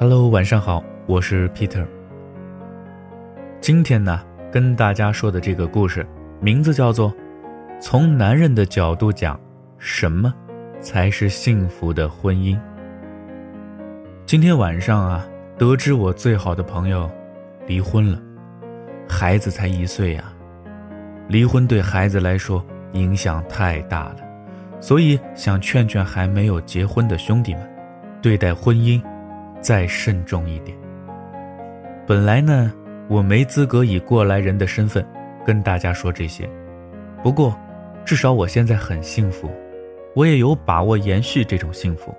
Hello，晚上好，我是 Peter。今天呢，跟大家说的这个故事，名字叫做《从男人的角度讲，什么才是幸福的婚姻》。今天晚上啊，得知我最好的朋友离婚了，孩子才一岁呀。离婚对孩子来说影响太大了，所以想劝劝还没有结婚的兄弟们，对待婚姻。再慎重一点。本来呢，我没资格以过来人的身份跟大家说这些，不过，至少我现在很幸福，我也有把握延续这种幸福。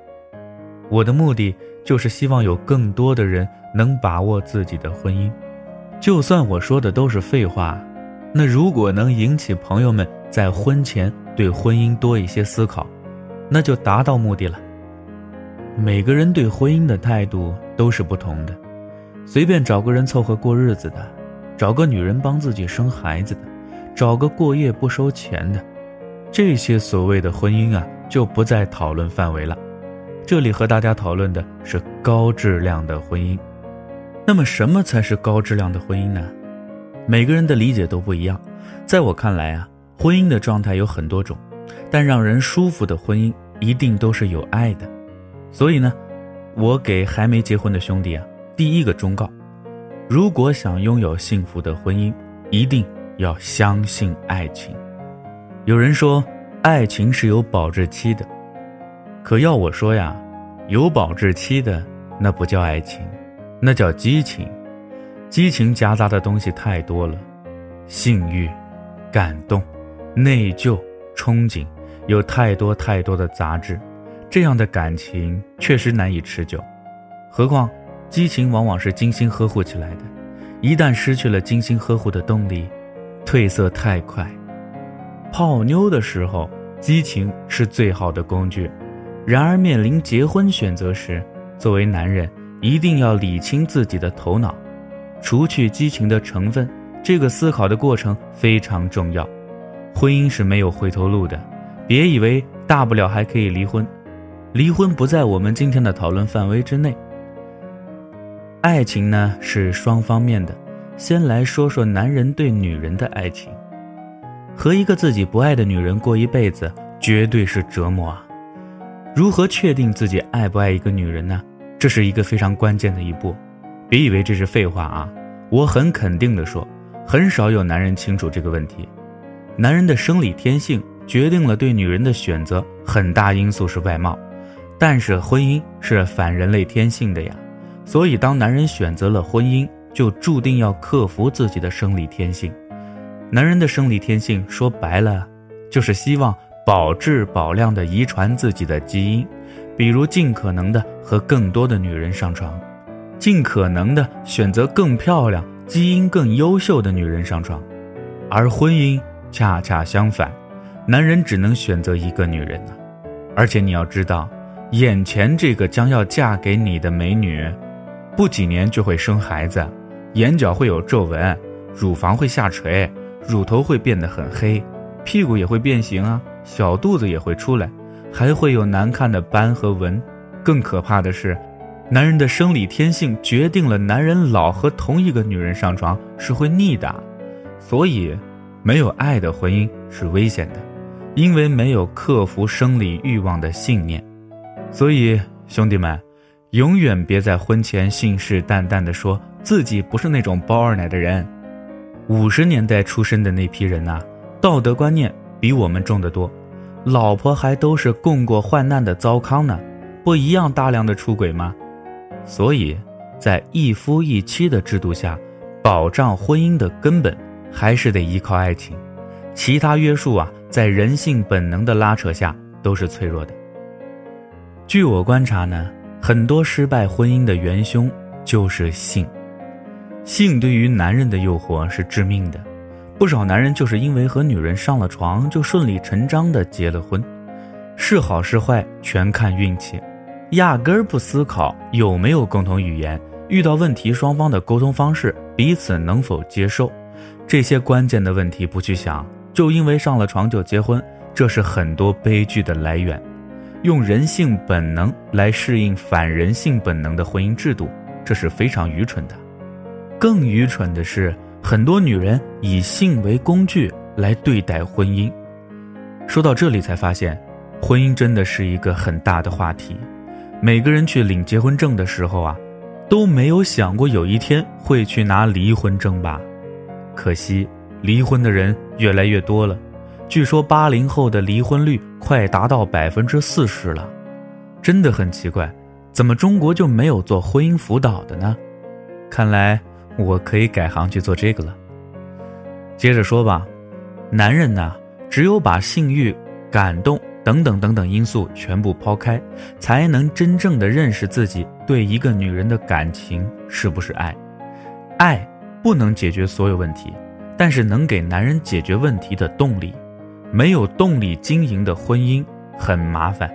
我的目的就是希望有更多的人能把握自己的婚姻。就算我说的都是废话，那如果能引起朋友们在婚前对婚姻多一些思考，那就达到目的了。每个人对婚姻的态度都是不同的，随便找个人凑合过日子的，找个女人帮自己生孩子的，找个过夜不收钱的，这些所谓的婚姻啊，就不在讨论范围了。这里和大家讨论的是高质量的婚姻。那么，什么才是高质量的婚姻呢？每个人的理解都不一样。在我看来啊，婚姻的状态有很多种，但让人舒服的婚姻一定都是有爱的。所以呢，我给还没结婚的兄弟啊，第一个忠告：如果想拥有幸福的婚姻，一定要相信爱情。有人说，爱情是有保质期的，可要我说呀，有保质期的那不叫爱情，那叫激情。激情夹杂的东西太多了，性欲、感动、内疚、憧憬，有太多太多的杂质。这样的感情确实难以持久，何况激情往往是精心呵护起来的，一旦失去了精心呵护的动力，褪色太快。泡妞的时候，激情是最好的工具，然而面临结婚选择时，作为男人一定要理清自己的头脑，除去激情的成分，这个思考的过程非常重要。婚姻是没有回头路的，别以为大不了还可以离婚。离婚不在我们今天的讨论范围之内。爱情呢是双方面的，先来说说男人对女人的爱情。和一个自己不爱的女人过一辈子，绝对是折磨啊！如何确定自己爱不爱一个女人呢？这是一个非常关键的一步。别以为这是废话啊！我很肯定的说，很少有男人清楚这个问题。男人的生理天性决定了对女人的选择，很大因素是外貌。但是婚姻是反人类天性的呀，所以当男人选择了婚姻，就注定要克服自己的生理天性。男人的生理天性说白了，就是希望保质保量的遗传自己的基因，比如尽可能的和更多的女人上床，尽可能的选择更漂亮、基因更优秀的女人上床。而婚姻恰恰相反，男人只能选择一个女人呢，而且你要知道。眼前这个将要嫁给你的美女，不几年就会生孩子，眼角会有皱纹，乳房会下垂，乳头会变得很黑，屁股也会变形啊，小肚子也会出来，还会有难看的斑和纹。更可怕的是，男人的生理天性决定了男人老和同一个女人上床是会腻的，所以，没有爱的婚姻是危险的，因为没有克服生理欲望的信念。所以，兄弟们，永远别在婚前信誓旦旦的说自己不是那种包二奶的人。五十年代出生的那批人呐，道德观念比我们重得多，老婆还都是共过患难的糟糠呢，不一样大量的出轨吗？所以，在一夫一妻的制度下，保障婚姻的根本还是得依靠爱情，其他约束啊，在人性本能的拉扯下都是脆弱的。据我观察呢，很多失败婚姻的元凶就是性。性对于男人的诱惑是致命的，不少男人就是因为和女人上了床，就顺理成章的结了婚。是好是坏全看运气，压根儿不思考有没有共同语言，遇到问题双方的沟通方式彼此能否接受，这些关键的问题不去想，就因为上了床就结婚，这是很多悲剧的来源。用人性本能来适应反人性本能的婚姻制度，这是非常愚蠢的。更愚蠢的是，很多女人以性为工具来对待婚姻。说到这里，才发现，婚姻真的是一个很大的话题。每个人去领结婚证的时候啊，都没有想过有一天会去拿离婚证吧？可惜，离婚的人越来越多了。据说八零后的离婚率快达到百分之四十了，真的很奇怪，怎么中国就没有做婚姻辅导的呢？看来我可以改行去做这个了。接着说吧，男人呢，只有把性欲、感动等等等等因素全部抛开，才能真正的认识自己对一个女人的感情是不是爱。爱不能解决所有问题，但是能给男人解决问题的动力。没有动力经营的婚姻很麻烦，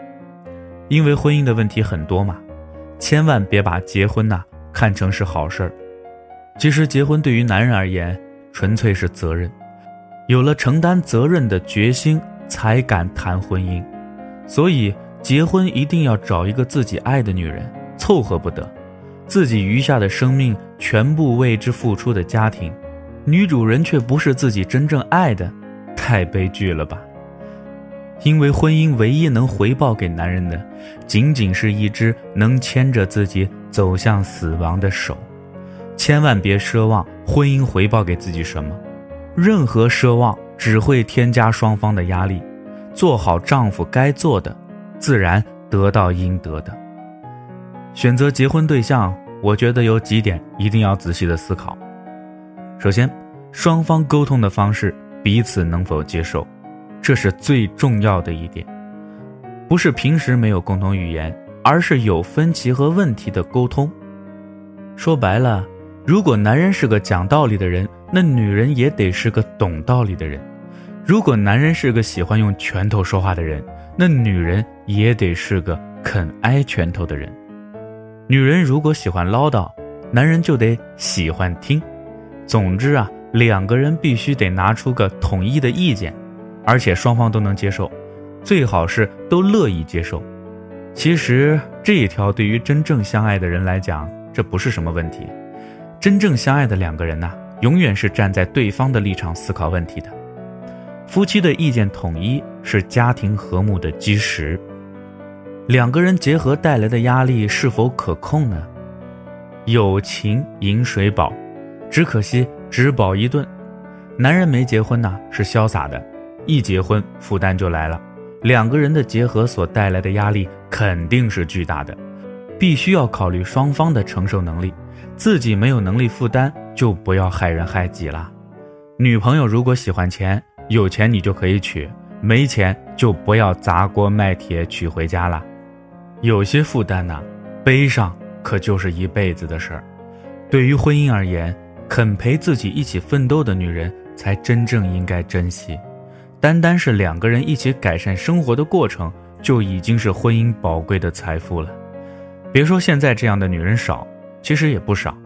因为婚姻的问题很多嘛，千万别把结婚呐看成是好事儿。其实结婚对于男人而言，纯粹是责任，有了承担责任的决心，才敢谈婚姻。所以结婚一定要找一个自己爱的女人，凑合不得，自己余下的生命全部为之付出的家庭，女主人却不是自己真正爱的。太悲剧了吧！因为婚姻唯一能回报给男人的，仅仅是一只能牵着自己走向死亡的手。千万别奢望婚姻回报给自己什么，任何奢望只会添加双方的压力。做好丈夫该做的，自然得到应得的。选择结婚对象，我觉得有几点一定要仔细的思考。首先，双方沟通的方式。彼此能否接受，这是最重要的一点。不是平时没有共同语言，而是有分歧和问题的沟通。说白了，如果男人是个讲道理的人，那女人也得是个懂道理的人；如果男人是个喜欢用拳头说话的人，那女人也得是个肯挨拳头的人。女人如果喜欢唠叨，男人就得喜欢听。总之啊。两个人必须得拿出个统一的意见，而且双方都能接受，最好是都乐意接受。其实这一条对于真正相爱的人来讲，这不是什么问题。真正相爱的两个人呐，永远是站在对方的立场思考问题的。夫妻的意见统一是家庭和睦的基石。两个人结合带来的压力是否可控呢？友情饮水饱，只可惜。只饱一顿，男人没结婚呢是潇洒的，一结婚负担就来了。两个人的结合所带来的压力肯定是巨大的，必须要考虑双方的承受能力。自己没有能力负担，就不要害人害己了。女朋友如果喜欢钱，有钱你就可以娶，没钱就不要砸锅卖铁娶回家了。有些负担呐，背上可就是一辈子的事儿。对于婚姻而言。肯陪自己一起奋斗的女人，才真正应该珍惜。单单是两个人一起改善生活的过程，就已经是婚姻宝贵的财富了。别说现在这样的女人少，其实也不少。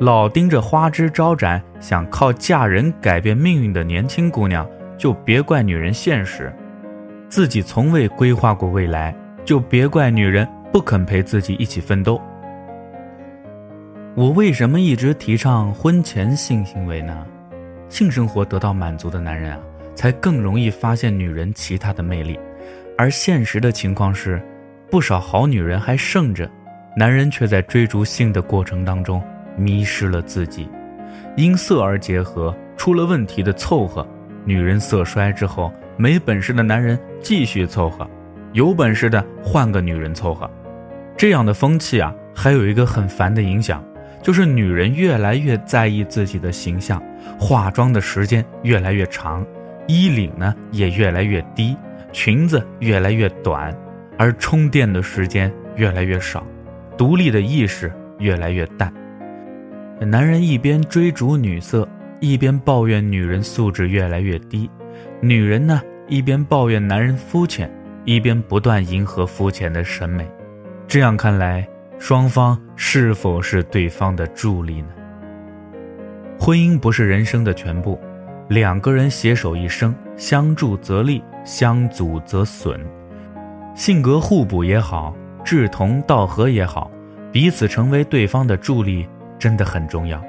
老盯着花枝招展，想靠嫁人改变命运的年轻姑娘，就别怪女人现实。自己从未规划过未来，就别怪女人不肯陪自己一起奋斗。我为什么一直提倡婚前性行为呢？性生活得到满足的男人啊，才更容易发现女人其他的魅力。而现实的情况是，不少好女人还剩着，男人却在追逐性的过程当中迷失了自己。因色而结合，出了问题的凑合，女人色衰之后，没本事的男人继续凑合，有本事的换个女人凑合。这样的风气啊，还有一个很烦的影响。就是女人越来越在意自己的形象，化妆的时间越来越长，衣领呢也越来越低，裙子越来越短，而充电的时间越来越少，独立的意识越来越淡。男人一边追逐女色，一边抱怨女人素质越来越低；女人呢一边抱怨男人肤浅，一边不断迎合肤浅的审美。这样看来。双方是否是对方的助力呢？婚姻不是人生的全部，两个人携手一生，相助则利，相阻则损。性格互补也好，志同道合也好，彼此成为对方的助力真的很重要。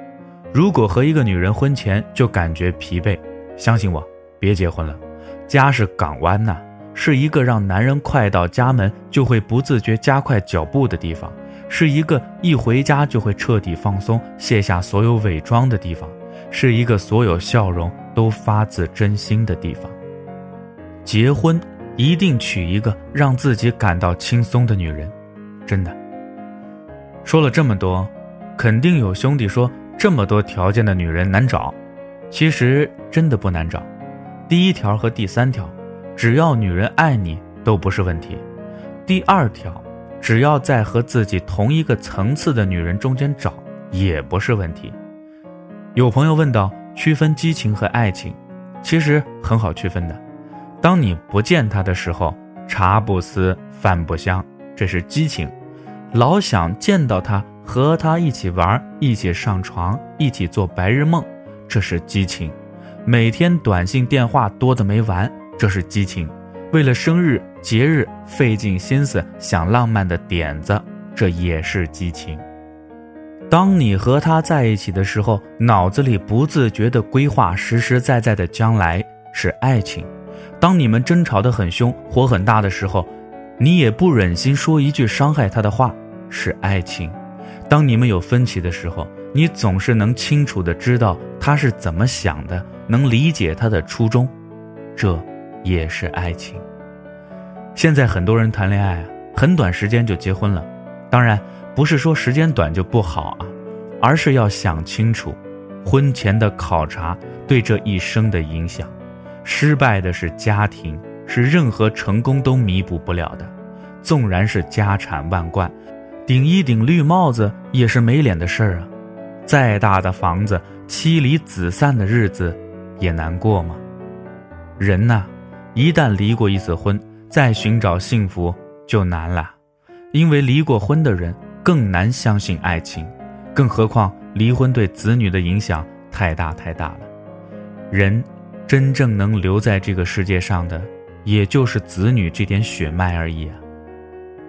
如果和一个女人婚前就感觉疲惫，相信我，别结婚了。家是港湾呐，是一个让男人快到家门就会不自觉加快脚步的地方，是一个一回家就会彻底放松、卸下所有伪装的地方，是一个所有笑容都发自真心的地方。结婚。一定娶一个让自己感到轻松的女人，真的。说了这么多，肯定有兄弟说这么多条件的女人难找，其实真的不难找。第一条和第三条，只要女人爱你都不是问题。第二条，只要在和自己同一个层次的女人中间找也不是问题。有朋友问到区分激情和爱情，其实很好区分的。当你不见他的时候，茶不思饭不香，这是激情；老想见到他，和他一起玩，一起上床，一起做白日梦，这是激情；每天短信电话多的没完，这是激情；为了生日节日费尽心思想浪漫的点子，这也是激情。当你和他在一起的时候，脑子里不自觉地规划实实在在的将来，是爱情。当你们争吵得很凶、火很大的时候，你也不忍心说一句伤害他的话，是爱情；当你们有分歧的时候，你总是能清楚地知道他是怎么想的，能理解他的初衷，这也是爱情。现在很多人谈恋爱啊，很短时间就结婚了，当然不是说时间短就不好啊，而是要想清楚，婚前的考察对这一生的影响。失败的是家庭，是任何成功都弥补不了的。纵然是家产万贯，顶一顶绿帽子也是没脸的事儿啊。再大的房子，妻离子散的日子也难过吗？人呐，一旦离过一次婚，再寻找幸福就难了。因为离过婚的人更难相信爱情，更何况离婚对子女的影响太大太大了。人。真正能留在这个世界上的，也就是子女这点血脉而已啊！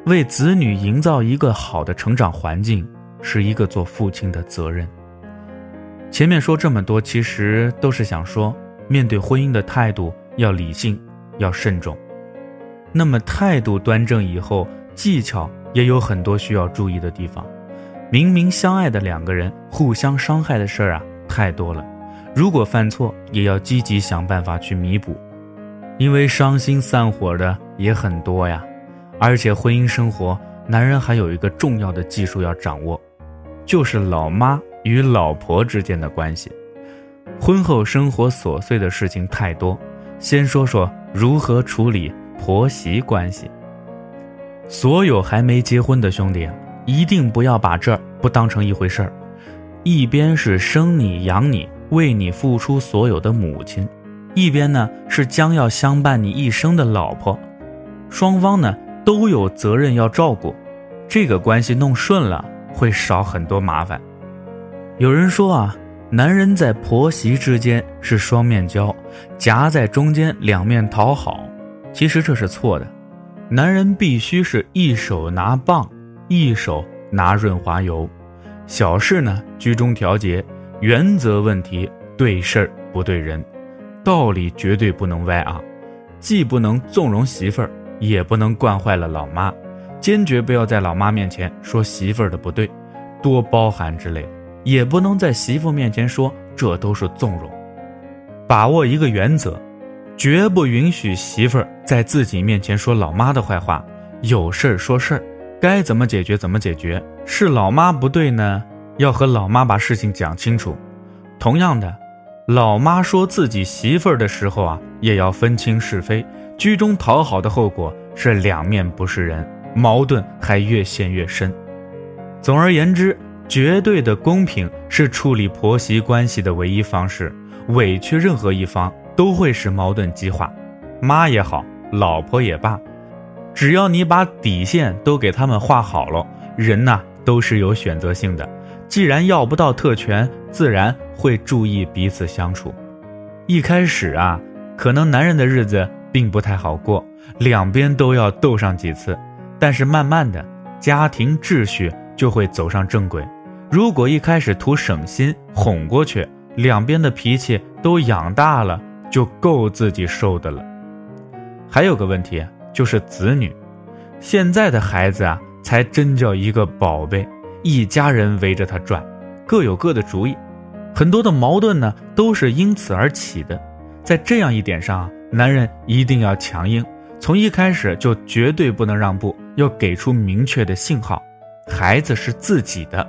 为子女营造一个好的成长环境，是一个做父亲的责任。前面说这么多，其实都是想说，面对婚姻的态度要理性，要慎重。那么态度端正以后，技巧也有很多需要注意的地方。明明相爱的两个人，互相伤害的事儿啊，太多了。如果犯错，也要积极想办法去弥补，因为伤心散伙的也很多呀。而且婚姻生活，男人还有一个重要的技术要掌握，就是老妈与老婆之间的关系。婚后生活琐碎的事情太多，先说说如何处理婆媳关系。所有还没结婚的兄弟，一定不要把这儿不当成一回事儿，一边是生你养你。为你付出所有的母亲，一边呢是将要相伴你一生的老婆，双方呢都有责任要照顾，这个关系弄顺了会少很多麻烦。有人说啊，男人在婆媳之间是双面胶，夹在中间两面讨好，其实这是错的。男人必须是一手拿棒，一手拿润滑油，小事呢居中调节。原则问题对事儿不对人，道理绝对不能歪啊！既不能纵容媳妇儿，也不能惯坏了老妈，坚决不要在老妈面前说媳妇儿的不对，多包涵之类，也不能在媳妇面前说这都是纵容。把握一个原则，绝不允许媳妇儿在自己面前说老妈的坏话，有事儿说事儿，该怎么解决怎么解决，是老妈不对呢？要和老妈把事情讲清楚，同样的，老妈说自己媳妇儿的时候啊，也要分清是非。居中讨好的后果是两面不是人，矛盾还越陷越深。总而言之，绝对的公平是处理婆媳关系的唯一方式。委屈任何一方都会使矛盾激化，妈也好，老婆也罢，只要你把底线都给他们画好了，人呐都是有选择性的。既然要不到特权，自然会注意彼此相处。一开始啊，可能男人的日子并不太好过，两边都要斗上几次。但是慢慢的，家庭秩序就会走上正轨。如果一开始图省心哄过去，两边的脾气都养大了，就够自己受的了。还有个问题就是子女，现在的孩子啊，才真叫一个宝贝，一家人围着他转，各有各的主意，很多的矛盾呢都是因此而起的。在这样一点上，男人一定要强硬，从一开始就绝对不能让步。要给出明确的信号，孩子是自己的。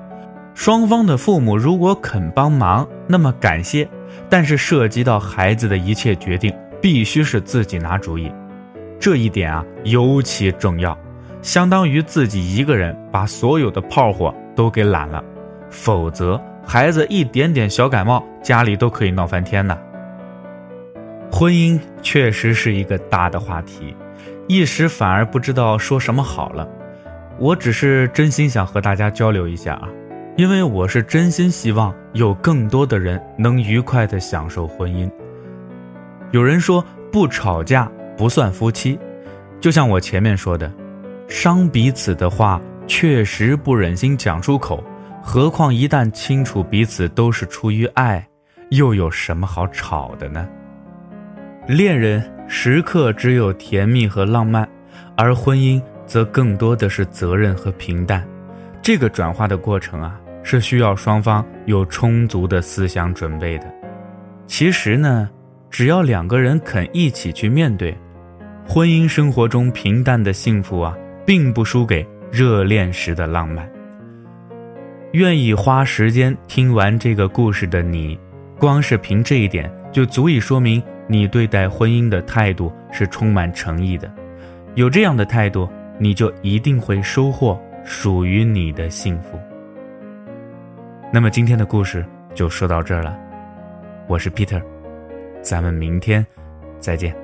双方的父母如果肯帮忙，那么感谢；但是涉及到孩子的一切决定，必须是自己拿主意。这一点啊尤其重要，相当于自己一个人把所有的炮火都给揽了。否则，孩子一点点小感冒，家里都可以闹翻天呐。婚姻确实是一个大的话题。一时反而不知道说什么好了，我只是真心想和大家交流一下啊，因为我是真心希望有更多的人能愉快的享受婚姻。有人说不吵架不算夫妻，就像我前面说的，伤彼此的话确实不忍心讲出口，何况一旦清楚彼此都是出于爱，又有什么好吵的呢？恋人。时刻只有甜蜜和浪漫，而婚姻则更多的是责任和平淡。这个转化的过程啊，是需要双方有充足的思想准备的。其实呢，只要两个人肯一起去面对，婚姻生活中平淡的幸福啊，并不输给热恋时的浪漫。愿意花时间听完这个故事的你，光是凭这一点就足以说明。你对待婚姻的态度是充满诚意的，有这样的态度，你就一定会收获属于你的幸福。那么今天的故事就说到这儿了，我是 Peter，咱们明天再见。